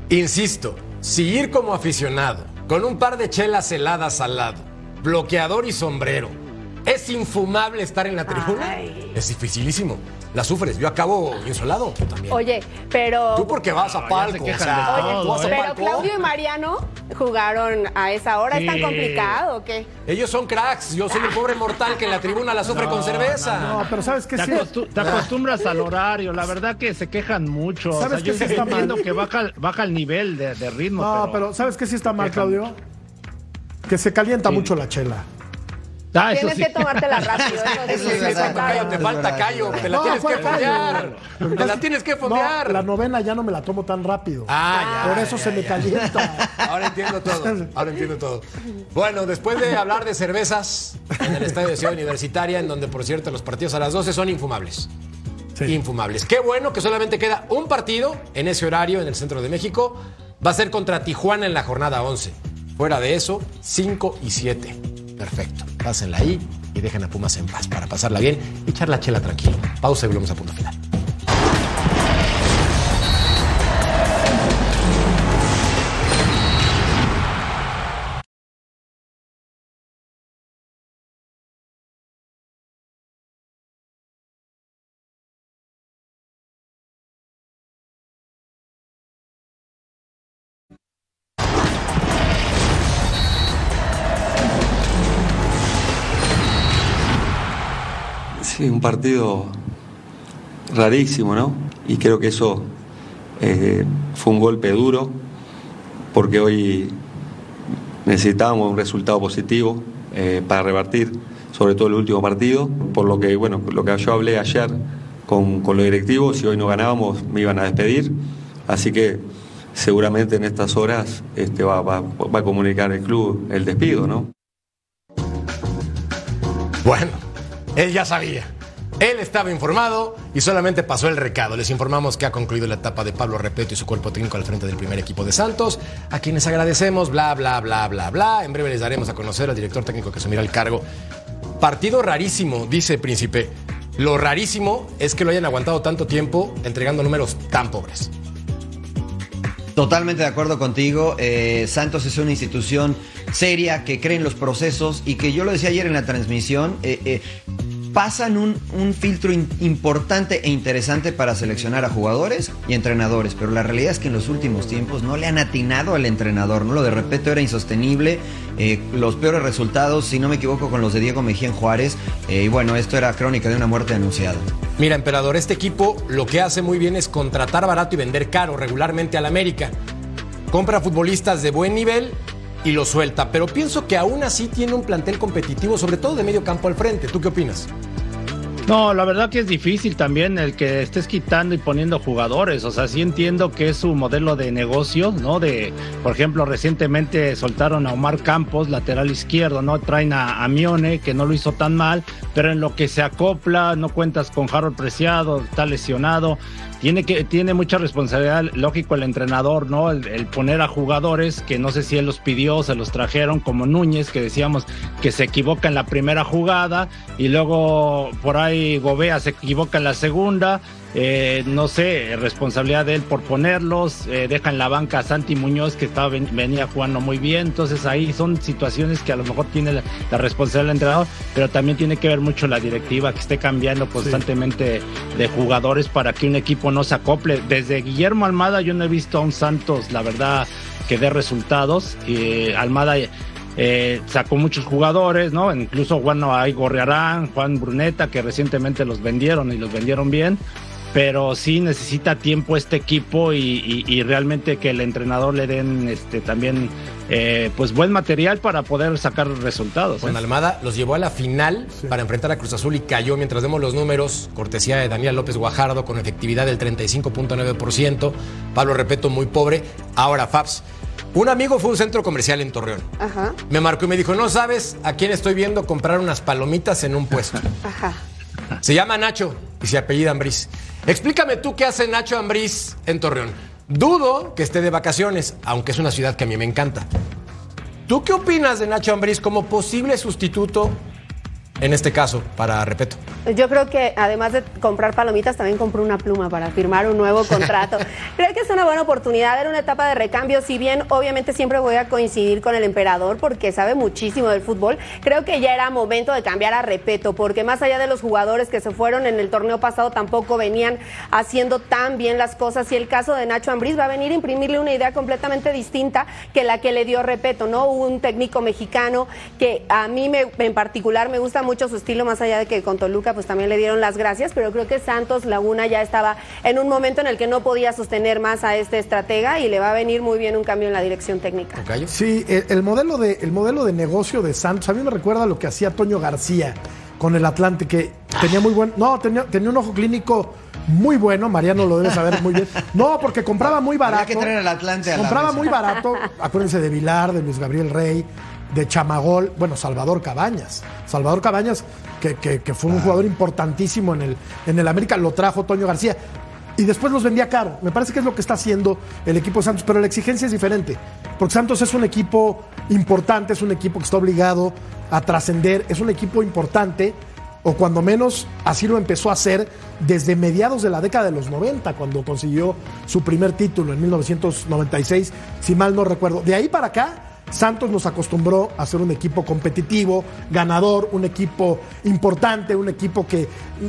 Insisto, si ir como aficionado, con un par de chelas heladas al lado, bloqueador y sombrero, es infumable estar en la tribuna, es dificilísimo. La sufres. Yo acabo insolado también. Oye, pero. Tú porque vas a palco. quejan o sea, de todo, tú vas a ¿eh? Pero palco. Claudio y Mariano jugaron a esa hora. ¿Es tan Sí. complicado o qué? Ellos son cracks. Yo soy el pobre mortal que en la tribuna la sufre con cerveza. No, pero ¿sabes qué Te, sí? acostu- te acostumbras al horario, la verdad que se quejan mucho. O ¿Sabes sea, qué yo sí está entiendo mal? que baja, baja el nivel de, de ritmo. No, pero ¿sabes qué sí está mal, Claudio? Que se calienta mucho la chela. Ah, Tienes sí. que tomártela rápido. Eso, Eso (laughs) sí, es. Cayo, te falta callo. Te la No, tienes que ¿cuál callo? fondear. Te la tienes que No, fondear. la novena ya no me la tomo tan rápido. Ah, ya, Por eso ya, se me ya. calienta. (laughs) Ahora entiendo todo. Ahora entiendo todo. Bueno, después de hablar de cervezas en el estadio de Ciudad Universitaria, en donde, por cierto, los partidos a las 12 son infumables. Infumables. Qué bueno que solamente queda un partido en ese horario en el centro de México. Va a ser contra Tijuana en la jornada 11. Fuera de eso, 5 y 7. Perfecto. Pásenla ahí y dejen a Pumas en paz para pasarla bien y echar la chela tranquilo. Pausa y volvemos a punto final. Sí, un partido rarísimo, ¿no? Y creo que eso eh, fue un golpe duro, porque hoy necesitábamos un resultado positivo eh, para revertir, sobre todo el último partido, por lo que, bueno, lo que yo hablé ayer con, con los directivos, si hoy no ganábamos me iban a despedir, así que seguramente en estas horas este, va, va- va a comunicar el club el despido, ¿no? Bueno, él ya sabía. Él estaba informado y solamente pasó el recado. Les informamos que ha concluido la etapa de Pablo Repeto y su cuerpo técnico al frente del primer equipo de Santos, a quienes agradecemos, bla, bla, bla, bla, bla. En breve les daremos a conocer al director técnico que asumirá el cargo. Partido rarísimo, dice Príncipe. Lo rarísimo es que lo hayan aguantado tanto tiempo entregando números tan pobres. Totalmente de acuerdo contigo. Eh, Santos es una institución seria que cree en los procesos y que yo lo decía ayer en la transmisión. eh, eh, pasan un, un filtro importante e interesante para seleccionar a jugadores y entrenadores, pero la realidad es que en los últimos tiempos no le han atinado al entrenador, ¿no? Lo de repente era insostenible, eh, los peores resultados, si no me equivoco, con los de Diego Mejía en Juárez, eh, y bueno, esto era crónica de una muerte anunciada. Mira, emperador, este equipo lo que hace muy bien es contratar barato y vender caro regularmente al América. Compra futbolistas de buen nivel y los suelta, pero pienso que aún así tiene un plantel competitivo, sobre todo de medio campo al frente. ¿Tú qué opinas? No, la verdad que es difícil también el que estés quitando y poniendo jugadores. O sea, sí entiendo que es su modelo de negocio, ¿no? De, por ejemplo, recientemente soltaron a Omar Campos, lateral izquierdo, ¿no? Traen a, a Mione, que no lo hizo tan mal, pero en lo que se acopla, no cuentas con Harold Preciado, está lesionado. Tiene, que, tiene mucha responsabilidad, lógico, el entrenador, ¿no? El, el poner a jugadores que no sé si él los pidió, se los trajeron, como Núñez, que decíamos que se equivoca en la primera jugada y luego por ahí Gobea se equivoca en la segunda. Eh, no sé, responsabilidad de él por ponerlos, eh, deja en la banca a Santi Muñoz que estaba ven- venía jugando muy bien, entonces ahí son situaciones que a lo mejor tiene la, la responsabilidad del entrenador, pero también tiene que ver mucho la directiva que esté cambiando constantemente de jugadores para que un equipo no se acople. Desde Guillermo Almada yo no he visto a un Santos, la verdad, que dé resultados. y Almada eh, sacó muchos jugadores, ¿no? Incluso Juan ahí Gorriarán, Juan Bruneta, que recientemente los vendieron y los vendieron bien. Pero sí necesita tiempo este equipo y, y- y realmente que el entrenador le den este también eh, pues buen material para poder sacar resultados. Juan ¿eh? Almada los llevó a la final para enfrentar a Cruz Azul y cayó mientras vemos los números. Cortesía de Daniel López Guajardo con efectividad del 35.9%. Pablo Repeto muy pobre. Ahora, Fabs. Un amigo fue a un centro comercial en Torreón. Ajá, Me marcó y me dijo, no sabes a quién estoy viendo comprar unas palomitas en un puesto. ajá. Se llama Nacho y se apellida Ambriz. Explícame tú qué hace Nacho Ambriz en Torreón. Dudo que esté de vacaciones, aunque es una ciudad que a mí me encanta. ¿Tú qué opinas de Nacho Ambriz como posible sustituto, en este caso, para Repeto? Yo creo que además de comprar palomitas, también compró una pluma para firmar un nuevo contrato. (laughs) creo que es una buena oportunidad, era una etapa de recambio, si bien obviamente siempre voy a coincidir con el emperador porque sabe muchísimo del fútbol, creo que ya era momento de cambiar a Repeto, porque más allá de los jugadores que se fueron en el torneo pasado tampoco venían haciendo tan bien las cosas y el caso de Nacho Ambriz va a venir a imprimirle una idea completamente distinta que la que le dio Repeto, ¿no? Un técnico mexicano que a mí me, en particular me gusta mucho su estilo, más allá de que con Toluca pues también le dieron las gracias, pero creo que Santos Laguna ya estaba en un momento en el que no podía sostener más a este estratega y le va a venir muy bien un cambio en la dirección técnica. Sí, el, el modelo de, el modelo de negocio de Santos, a mí me recuerda lo que hacía Toño García con el Atlante, que tenía muy buen, no, tenía, tenía un ojo clínico muy bueno, Mariano lo debe saber muy bien. No, porque compraba muy barato. Habría que traer al Atlante a la Compraba mesa. muy barato. Acuérdense de Vilar, de Luis Gabriel Rey, de Chamagol, bueno, Salvador Cabañas. Salvador Cabañas, que, que- que fue un jugador importantísimo en el, en el América, lo trajo Toño García. Y después los vendía caro. Me parece que es lo que está haciendo el equipo de Santos, pero la exigencia es diferente. Porque Santos es un equipo importante, es un equipo que está obligado a trascender, es un equipo importante, o cuando menos así lo empezó a hacer desde mediados de la década de los 90, cuando consiguió su primer título en 1996, si mal no recuerdo. De ahí para acá, Santos nos acostumbró a ser un equipo competitivo, ganador, un equipo importante, un equipo que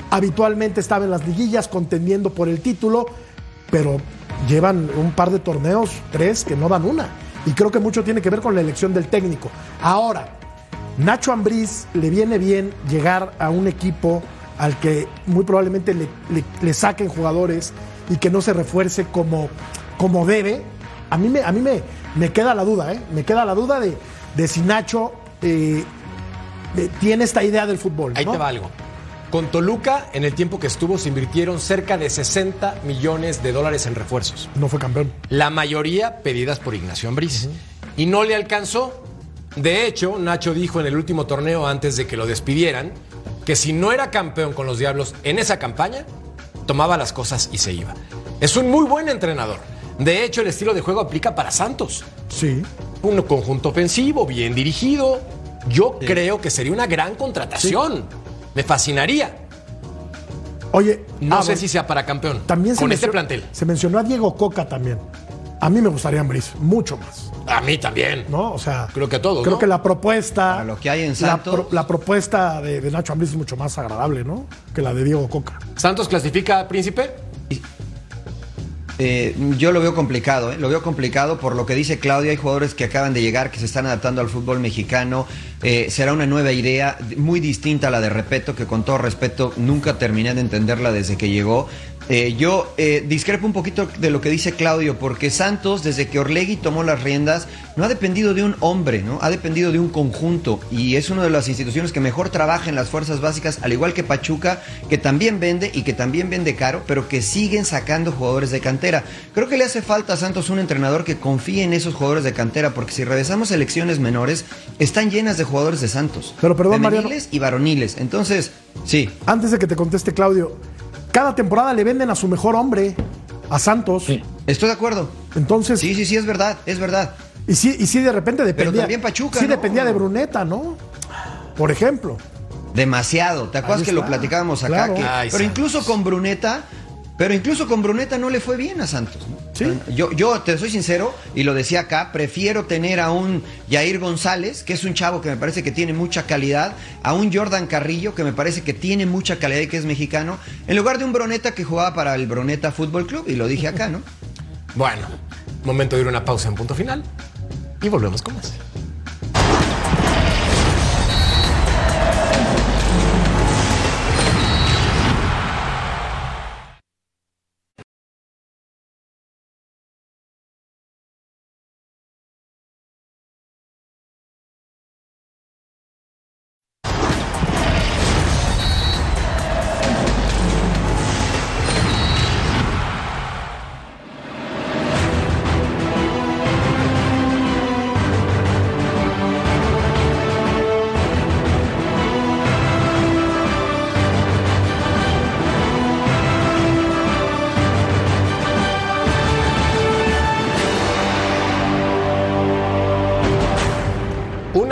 habitualmente estaba en las liguillas contendiendo por el título, pero llevan un par de torneos, tres, que no dan una. Y creo que mucho tiene que ver con la elección del técnico. Ahora, Nacho Ambriz le viene bien llegar a un equipo al que muy probablemente le, le- saquen jugadores y que no se refuerce como, como debe. A mí, me, a mí me, me queda la duda, ¿eh? Me queda la duda de, de si Nacho eh, de- tiene esta idea del fútbol. Ahí te va algo. Con Toluca, en el tiempo que estuvo, se invirtieron cerca de 60 millones de dólares en refuerzos. No fue campeón. La mayoría pedidas por Ignacio Ambriz. Y no le alcanzó. De hecho, Nacho dijo en el último torneo antes de que lo despidieran que si no era campeón con los Diablos en esa campaña, tomaba las cosas y se iba. Es un muy buen entrenador. De hecho, el estilo de juego aplica para Santos. Sí. Un conjunto ofensivo, bien dirigido. Yo creo que sería una gran contratación. Me fascinaría. Oye, No ah, sé si sea para campeón. también se con este mencionó- plantel. Se mencionó a Diego Coca también. A mí me gustaría Ambriz, mucho más. A mí también. ¿No? O sea, Creo que a todos. creo ¿no? que la propuesta. Para lo que hay en la, Santos. pro- la propuesta de, de Nacho Ambriz es mucho más agradable, ¿no? Que la de Diego Coca. ¿Santos clasifica Príncipe? Eh, yo lo veo complicado, ¿eh? lo veo complicado por lo que dice Claudia. Hay jugadores que acaban de llegar, que se están adaptando al fútbol mexicano. Eh, será una nueva idea, muy distinta a la de Repeto, que con todo respeto nunca terminé de entenderla desde que llegó. Eh, yo eh, discrepo un poquito de lo que dice Claudio, porque Santos, desde que Orlegui tomó las riendas, no ha dependido de un hombre, ¿no? Ha dependido de un conjunto y es una de las instituciones que mejor trabaja en las fuerzas básicas, al igual que Pachuca, que también vende y que también vende caro, pero que siguen sacando jugadores de cantera. Creo que le hace falta a Santos un entrenador que confíe en esos jugadores de cantera, porque si revisamos selecciones menores, están llenas de jugadores de Santos. Pero perdón, femeniles y varoniles. Entonces, sí. Antes de que te conteste, Claudio, cada temporada le venden a su mejor hombre, a Santos. Estoy de acuerdo. Entonces. Sí, sí, sí, es verdad, es verdad. Y sí, y sí de repente dependía. también Pachuca, Sí ¿no? dependía de Bruneta, ¿no? Por ejemplo. Demasiado. ¿Te acuerdas que lo platicábamos acá? Claro. que- Ay, pero Santos. incluso con Bruneta, pero incluso con Bruneta no le fue bien a Santos. ¿no? Yo, yo te soy sincero y lo decía acá, prefiero tener a un Jair González, que es un chavo que me parece que tiene mucha calidad, a un Jordan Carrillo, que me parece que tiene mucha calidad y que es mexicano, en lugar de un Bruneta que jugaba para el Bruneta Fútbol Club, y lo dije acá, ¿no? Bueno, momento de ir a una pausa en punto final y volvemos con más.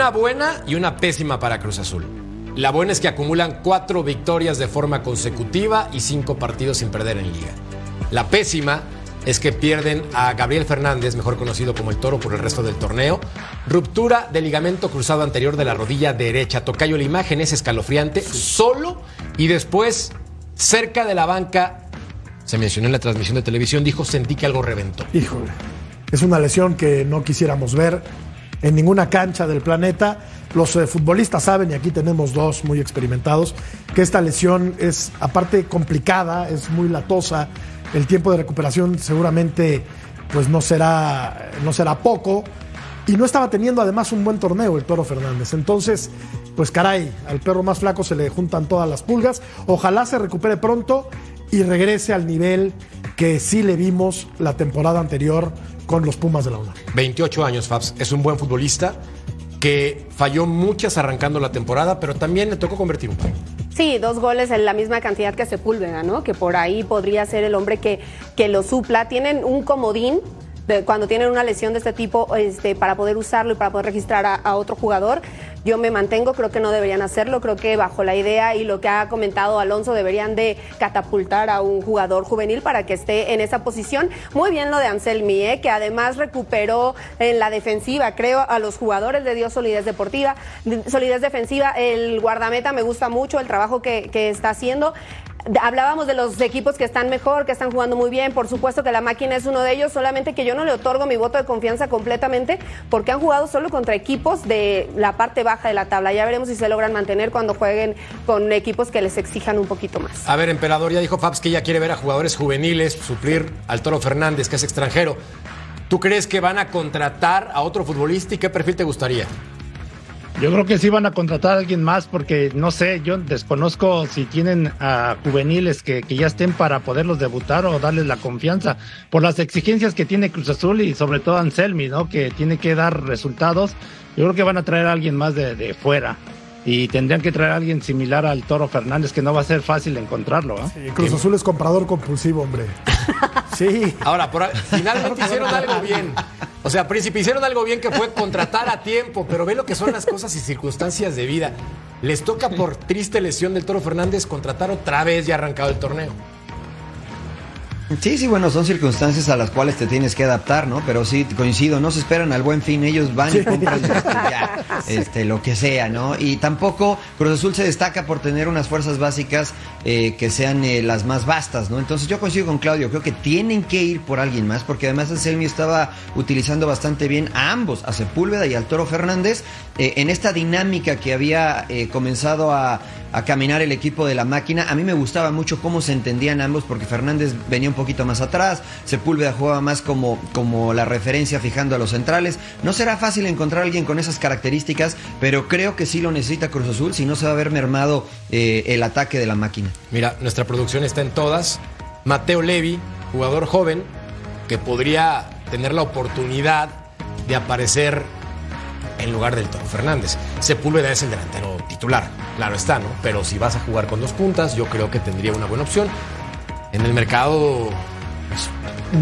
Una buena y una pésima para Cruz Azul. La buena es que acumulan cuatro victorias de forma consecutiva y cinco partidos sin perder en liga. La pésima es que pierden a Gabriel Fernández, mejor conocido como el Toro por el resto del torneo. Ruptura del ligamento cruzado anterior de la rodilla derecha. Tocayo, la imagen es escalofriante, solo y después, cerca de la banca, se mencionó en la transmisión de televisión, dijo, sentí que algo reventó. Híjole, es una lesión que no quisiéramos ver en ninguna cancha del planeta. Los eh, futbolistas saben, y aquí tenemos dos muy experimentados, que esta lesión es aparte complicada, es muy latosa, el tiempo de recuperación seguramente pues no será, no será poco. Y no estaba teniendo además un buen torneo el Toro Fernández. Entonces, pues caray, al perro más flaco se le juntan todas las pulgas. Ojalá se recupere pronto y regrese al nivel que sí le vimos la temporada anterior con los Pumas de la UNAM. 28 años, Fabs. Es un buen futbolista que falló muchas arrancando la temporada, pero también le tocó convertir un par. Sí, dos goles en la misma cantidad que Sepúlveda, ¿no? Que por ahí podría ser el hombre que, que lo supla. Tienen un comodín cuando tienen una lesión de este tipo este, para poder usarlo y para poder registrar a, otro jugador. Yo me mantengo, creo que no deberían hacerlo, creo que bajo la idea y lo que ha comentado Alonso deberían de catapultar a un jugador juvenil para que esté en esa posición. Muy bien lo de Anselmi, ¿eh? que además recuperó en la defensiva, creo, a los jugadores, le dio solidez deportiva, solidez defensiva. El guardameta me gusta mucho el trabajo que está haciendo. Hablábamos de los equipos que están mejor, que están jugando muy bien. Por supuesto que la máquina es uno de ellos, solamente que yo no le otorgo mi voto de confianza completamente porque han jugado solo contra equipos de la parte baja de la tabla. Ya veremos si se logran mantener cuando jueguen con equipos que les exijan un poquito más. A ver, emperador, ya dijo Fabs que ya quiere ver a jugadores juveniles suplir al Toro Fernández, que es extranjero. ¿Tú crees que van a contratar a otro futbolista y qué perfil te gustaría? Yo creo que sí van a contratar a alguien más porque no sé, yo desconozco si tienen a juveniles que, que, ya estén para poderlos debutar o darles la confianza por las exigencias que tiene Cruz Azul y sobre todo Anselmi, ¿no? Que tiene que dar resultados. Yo creo que van a traer a alguien más de, de fuera y tendrían que traer a alguien similar al Toro Fernández que no va a ser fácil encontrarlo. ¿eh? Sí, Cruz Azul es comprador compulsivo, hombre. (laughs) Sí. Ahora, por, (laughs) finalmente hicieron algo bien. O sea, Príncipe, hicieron algo bien que fue contratar a tiempo, pero ve lo que son las cosas y circunstancias de vida. Les toca por triste lesión del Toro Fernández contratar otra vez y arrancado el torneo. Sí, sí, bueno, son circunstancias a las cuales te tienes que adaptar, ¿no? Pero sí, coincido, no se esperan al buen fin, ellos van y compran este, ya, (laughs) este, lo que sea, ¿no? Y tampoco Cruz Azul se destaca por tener unas fuerzas básicas eh, que sean eh, las más vastas, ¿no? Entonces yo coincido con Claudio, creo que tienen que ir por alguien más, porque además Anselmi estaba utilizando bastante bien a ambos, a Sepúlveda y al Toro Fernández, eh, en esta dinámica que había comenzado a a caminar el equipo de la máquina. A mí me gustaba mucho cómo se entendían ambos porque Fernández venía un poquito más atrás, Sepúlveda jugaba más como, como la referencia fijando a los centrales. No será fácil encontrar a alguien con esas características, pero creo que sí lo necesita Cruz Azul, si no se va a ver mermado eh, el ataque de la máquina. Mira, nuestra producción está en todas. Mateo Levi, jugador joven, que podría tener la oportunidad de aparecer en lugar del Toro Fernández. Sepúlveda es el delantero titular, claro está, ¿no? Pero si vas a jugar con dos puntas, yo creo que tendría una buena opción. En el mercado. Pues...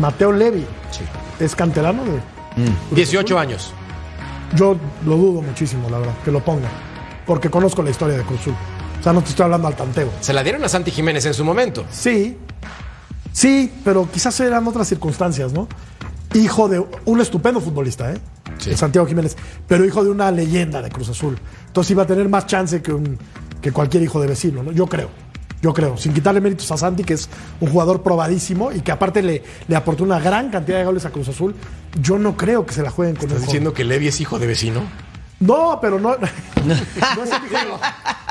Mateo Levi. Sí. ¿Es canterano de.? Mm. 18 años. Yo lo dudo muchísimo, la verdad, que lo ponga. Porque conozco la historia de Cruzul. O sea, no te estoy hablando al tanteo. Se la dieron a Santi Jiménez en su momento. Sí. Sí, pero quizás eran otras circunstancias, ¿no? Hijo de un estupendo futbolista, ¿eh? Sí. Santiago Jiménez, pero hijo de una leyenda de Cruz Azul. Entonces iba a tener más chance que, un, que cualquier hijo de vecino, ¿no? Yo creo. Yo creo, sin quitarle méritos a Santi, que es un jugador probadísimo y que aparte le, le aportó una gran cantidad de goles a Cruz Azul, yo no creo que se la jueguen con ¿Estás el diciendo que Levi es hijo de vecino? No, pero no. (laughs) no es el hijo,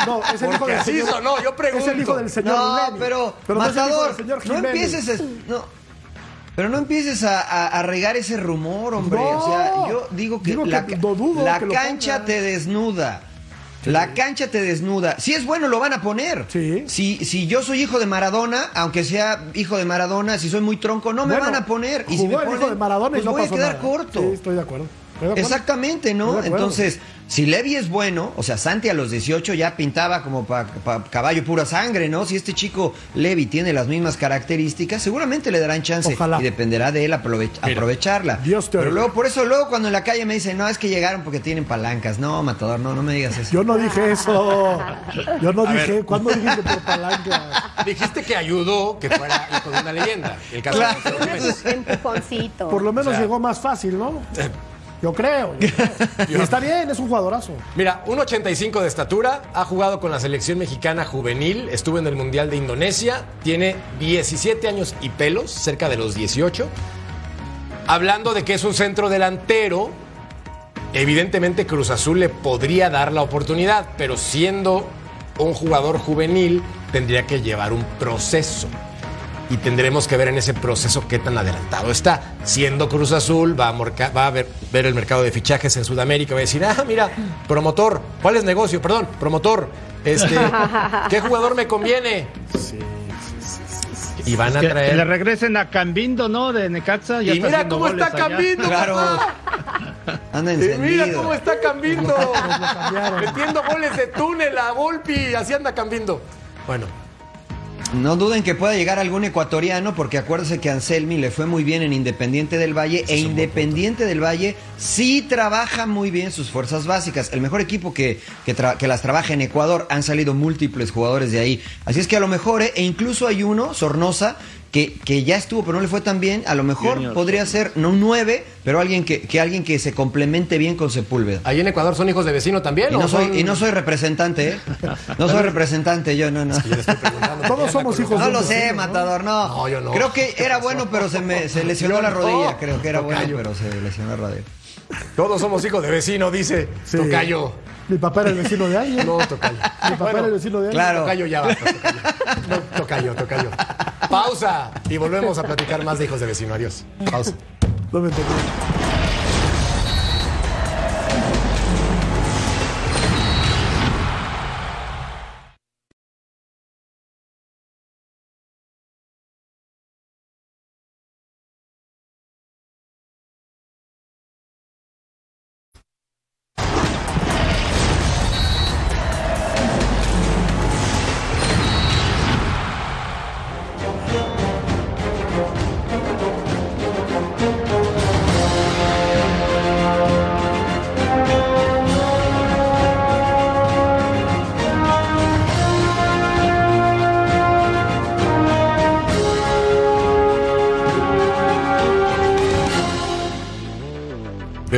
no, es el hijo del señor. sonó, yo pregunto. Es el hijo del señor No, pero, pero no es el hijo del señor no Jiménez. empieces a, no, pero no empieces a, a- a regar ese rumor, hombre. No. o sea, yo digo que Digo la, que ca- no dudo la que lo cancha te desnuda. La cancha te desnuda. Si es bueno, lo van a poner. Sí. Si, si yo soy hijo de Maradona, aunque sea hijo de Maradona, si soy muy tronco, no me Bueno, van a poner. Y si me hijo ponen, de Maradona pues no voy a quedar nada. corto. Sí, estoy de acuerdo. Exactamente, ¿no? Entonces, si Levi es bueno, o sea, Santi a los 18 ya pintaba como para caballo pura sangre, ¿no? Si este chico Levi tiene las mismas características, seguramente le darán chance y dependerá de él aprovecharla. Dios te Pero luego, por eso luego cuando en la calle me dicen, no, es que llegaron porque tienen palancas. No, Matador, no, no me digas eso. Yo no dije eso. Yo no dije, ¿cuándo dije que por palancas? Dijiste que ayudó que fuera hijo de una leyenda. El caso claro. Empujoncito. Por lo menos llegó más fácil, ¿no? Yo creo. (laughs) Y está bien, es un jugadorazo. Mira, 1.85 de estatura, ha jugado con la selección mexicana juvenil, estuvo en el Mundial de Indonesia, tiene 17 años y pelos, cerca de los 18. Hablando de que es un centro delantero, evidentemente Cruz Azul le podría dar la oportunidad, pero siendo un jugador juvenil tendría que llevar un proceso y tendremos que ver en ese proceso qué tan adelantado está. Siendo Cruz Azul, va a, va a ver, ver, el mercado de fichajes en Sudamérica, va a decir, ah, mira, promotor, ¿cuál es negocio? Perdón, promotor, este, (laughs) ¿qué jugador me conviene? Sí. Y van a traer. Que le regresen a Cambindo, ¿no? De Necaxa. (laughs) y mira cómo está Cambindo. (laughs) Claro. Anda y mira cómo está Cambindo. Metiendo goles de túnel a Volpi. Así anda Cambindo. Bueno, no duden que pueda llegar algún ecuatoriano, porque acuérdense que Anselmi le fue muy bien en Independiente del Valle, e Independiente del Valle sí trabaja muy bien sus fuerzas básicas. El mejor equipo que, que, las trabaja en Ecuador, han salido múltiples jugadores de ahí. Así es que a lo mejor, eh, e incluso hay uno, Sornosa, que, ya estuvo, pero no le fue tan bien, a lo mejor podría ser, no un 9, pero alguien que, que, alguien que se complemente bien con Sepúlveda. ¿Ahí en Ecuador son hijos de vecino también? Y, no, soy, y no soy representante, ¿eh? (laughs) No soy representante, yo no, no. Todos somos hijos No lo sé, Matador, no. yo no. Creo que era bueno, pero se, me, se lesionó la rodilla. Creo que era bueno, pero se lesionó la rodilla. Todos somos hijos de vecino, dice Tocayo. Mi papá era el vecino de alguien. No, Tocayo. Mi papá era el vecino de alguien. Claro. Tocayo ya va. Tocayo. No, tocayo, Tocayo. Pausa y volvemos a platicar más de hijos de vecino. Adiós. Pausa. No me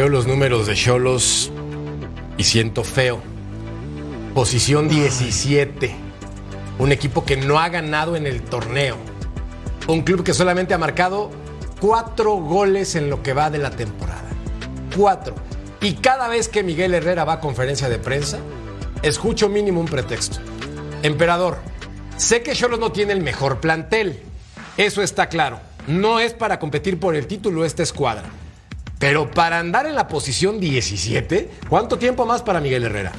entendí. de Cholos y siento feo. Posición 17. Un equipo que no ha ganado en el torneo. Un club que solamente ha marcado cuatro goles en lo que va de la temporada. Cuatro. Y cada vez que Miguel Herrera va a conferencia de prensa, escucho mínimo un pretexto. Emperador, sé que Cholos no tiene el mejor plantel. Eso está claro. No es para competir por el título esta escuadra. Pero para andar en la posición 17, ¿cuánto tiempo más para Miguel Herrera?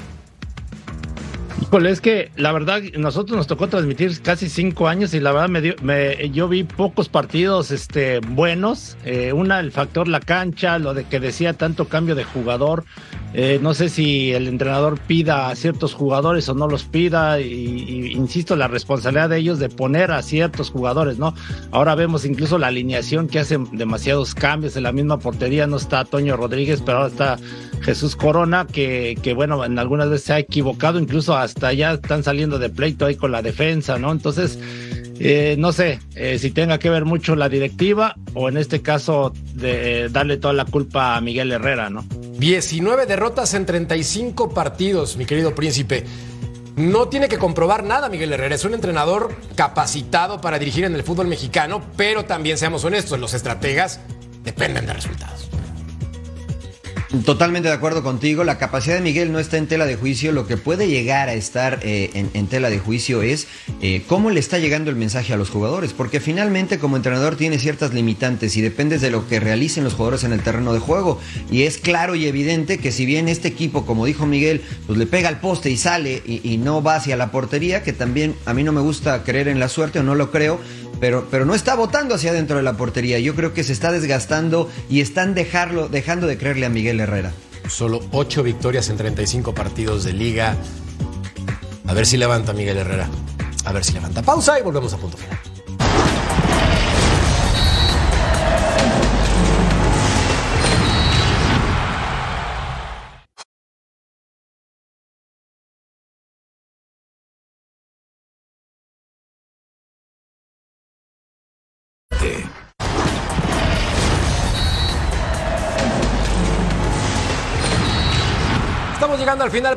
Es que la verdad, nosotros nos tocó transmitir casi cinco años y la verdad me, dio, me yo vi pocos partidos este, buenos. Eh, una, el factor la cancha, lo de que decía tanto cambio de jugador. Eh, no sé si el entrenador pida a ciertos jugadores o no los pida, y, insisto, la responsabilidad de ellos de poner a ciertos jugadores, ¿no? Ahora vemos incluso la alineación que hacen demasiados cambios en la misma portería, no está Toño Rodríguez, pero ahora está Jesús Corona, que, que bueno, en algunas veces se ha equivocado, incluso hasta ya están saliendo de pleito ahí con la defensa, ¿no? Entonces, eh, no sé eh, si tenga que ver mucho la directiva o en este caso de darle toda la culpa a Miguel Herrera, ¿no? 19 derrotas en 35 partidos, mi querido príncipe. No tiene que comprobar nada Miguel Herrera, es un entrenador capacitado para dirigir en el fútbol mexicano, pero también seamos honestos, los estrategas dependen de resultados. Totalmente de acuerdo contigo. La capacidad de Miguel no está en tela de juicio. Lo que puede llegar a estar eh, en, tela de juicio es eh, cómo le está llegando el mensaje a los jugadores. Porque finalmente como entrenador tiene ciertas limitantes y dependes de lo que realicen los jugadores en el terreno de juego. Y es claro y evidente que si bien este equipo, como dijo Miguel, pues le pega al poste y sale y, y no va hacia la portería, que también a mí no me gusta creer en la suerte o no lo creo, pero, pero no está votando hacia adentro de la portería. Yo creo que se está desgastando y están dejarlo, dejando de creerle a Miguel Herrera. Solo ocho victorias en 35 partidos de liga. A ver si levanta Miguel Herrera. A ver si levanta. Pausa y volvemos a punto final.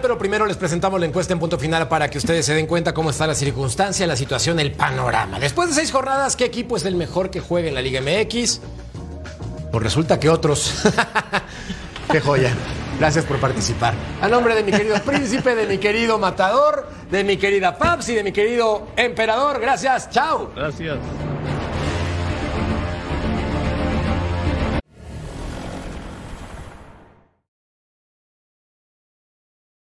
Pero primero les presentamos la encuesta en punto final para que ustedes se den cuenta cómo está la circunstancia, la situación, el panorama. Después de seis jornadas, ¿qué equipo es el mejor que juega en la Liga MX? Pues resulta que otros. (laughs) ¡Qué joya! Gracias por participar. A nombre de mi querido príncipe, de mi querido matador, de mi querida Paps y de mi querido emperador, gracias. ¡Chao! Gracias.